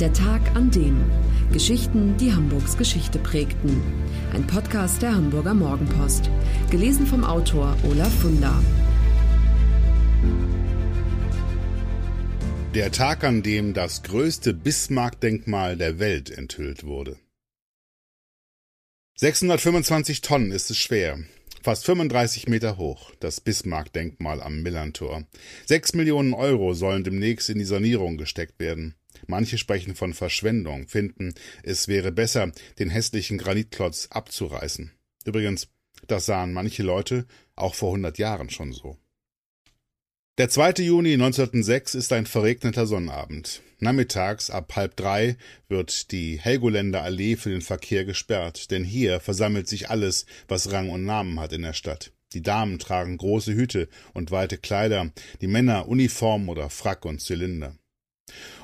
Der Tag an dem. Geschichten, die Hamburgs Geschichte prägten. Ein Podcast der Hamburger Morgenpost. Gelesen vom Autor Olaf Funder. Der Tag, an dem das größte Bismarck-Denkmal der Welt enthüllt wurde. 625 Tonnen ist es schwer. Fast 35 Meter hoch, das Bismarck-Denkmal am Millantor. Sechs Millionen Euro sollen demnächst in die Sanierung gesteckt werden. Manche sprechen von Verschwendung, finden, es wäre besser, den hässlichen Granitklotz abzureißen. Übrigens, das sahen manche Leute auch vor 100 Jahren schon so. Der 2. Juni 1906 ist ein verregneter Sonnabend. Nachmittags ab halb drei wird die Helgoländer Allee für den Verkehr gesperrt, denn hier versammelt sich alles, was Rang und Namen hat in der Stadt. Die Damen tragen große Hüte und weite Kleider, die Männer Uniform oder Frack und Zylinder.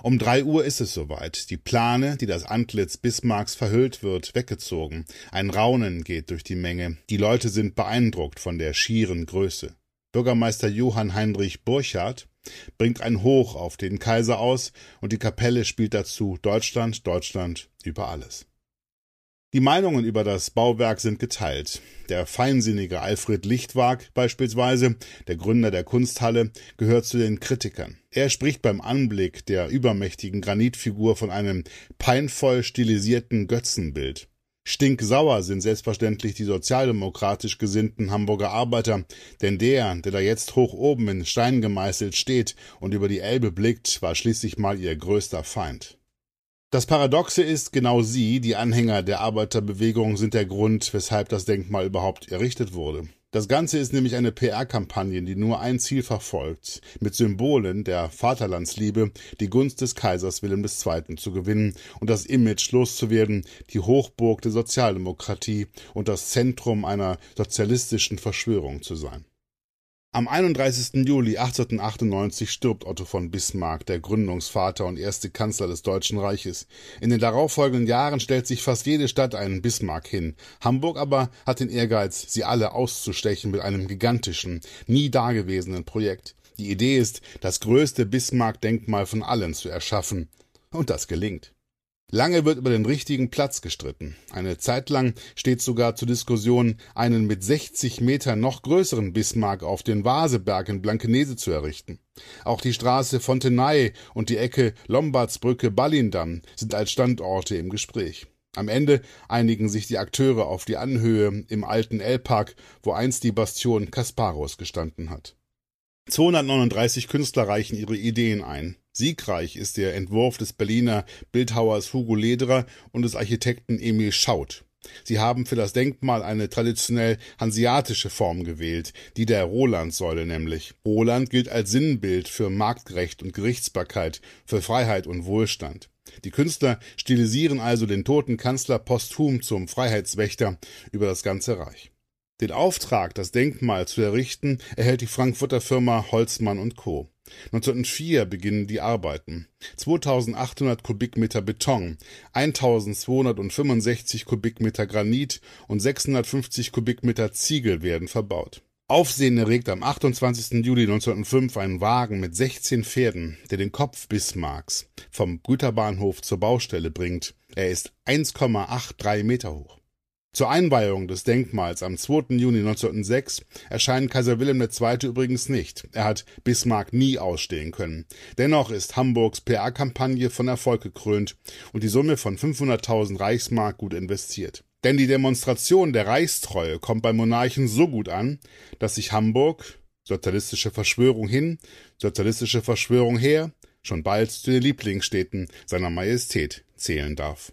Um drei Uhr ist es soweit. Die Plane, die das Antlitz Bismarcks verhüllt wird, weggezogen. Ein Raunen geht durch die Menge. Die Leute sind beeindruckt von der schieren Größe. Bürgermeister Johann Heinrich Burchardt bringt ein Hoch auf den Kaiser aus und die Kapelle spielt dazu Deutschland, Deutschland über alles. Die Meinungen über das Bauwerk sind geteilt. Der feinsinnige Alfred Lichtwag beispielsweise, der Gründer der Kunsthalle, gehört zu den Kritikern. Er spricht beim Anblick der übermächtigen Granitfigur von einem peinvoll stilisierten Götzenbild. Stinksauer sind selbstverständlich die sozialdemokratisch gesinnten Hamburger Arbeiter, denn der, der da jetzt hoch oben in Stein gemeißelt steht und über die Elbe blickt, war schließlich mal ihr größter Feind. Das Paradoxe ist, genau sie, die Anhänger der Arbeiterbewegung, sind der Grund, weshalb das Denkmal überhaupt errichtet wurde. Das Ganze ist nämlich eine PR-Kampagne, die nur ein Ziel verfolgt, mit Symbolen der Vaterlandsliebe die Gunst des Kaisers Wilhelm II. zu gewinnen und das Image loszuwerden, die Hochburg der Sozialdemokratie und das Zentrum einer sozialistischen Verschwörung zu sein. Am 31. Juli 1898 stirbt Otto von Bismarck, der Gründungsvater und erste Kanzler des Deutschen Reiches. In den darauffolgenden Jahren stellt sich fast jede Stadt einen Bismarck hin. Hamburg aber hat den Ehrgeiz, sie alle auszustechen mit einem gigantischen, nie dagewesenen Projekt. Die Idee ist, das größte Bismarck-Denkmal von allen zu erschaffen. Und das gelingt. Lange wird über den richtigen Platz gestritten. Eine Zeit lang steht sogar zur Diskussion, einen mit 60 Metern noch größeren Bismarck auf den Vaseberg in Blankenese zu errichten. Auch die Straße Fontenay und die Ecke Lombardsbrücke Ballindam sind als Standorte im Gespräch. Am Ende einigen sich die Akteure auf die Anhöhe im alten Elbpark, wo einst die Bastion Kasparos gestanden hat. 239 Künstler reichen ihre Ideen ein. Siegreich ist der Entwurf des Berliner Bildhauers Hugo Lederer und des Architekten Emil Schaut. Sie haben für das Denkmal eine traditionell hanseatische Form gewählt, die der Rolandsäule nämlich. Roland gilt als Sinnbild für Marktrecht und Gerichtsbarkeit, für Freiheit und Wohlstand. Die Künstler stilisieren also den toten Kanzler posthum zum Freiheitswächter über das ganze Reich. Den Auftrag, das Denkmal zu errichten, erhält die Frankfurter Firma Holzmann Co. 1904 beginnen die Arbeiten. 2800 Kubikmeter Beton, 1265 Kubikmeter Granit und 650 Kubikmeter Ziegel werden verbaut. Aufsehen erregt am 28. Juli 1905 ein Wagen mit 16 Pferden, der den Kopf Bismarcks vom Güterbahnhof zur Baustelle bringt. Er ist 1,83 Meter hoch. Zur Einweihung des Denkmals am 2. Juni 1906 erscheint Kaiser Wilhelm II. übrigens nicht. Er hat Bismarck nie ausstehen können. Dennoch ist Hamburgs PR-Kampagne von Erfolg gekrönt und die Summe von 500.000 Reichsmark gut investiert. Denn die Demonstration der Reichstreue kommt beim Monarchen so gut an, dass sich Hamburg, sozialistische Verschwörung hin, sozialistische Verschwörung her, schon bald zu den Lieblingsstädten seiner Majestät zählen darf.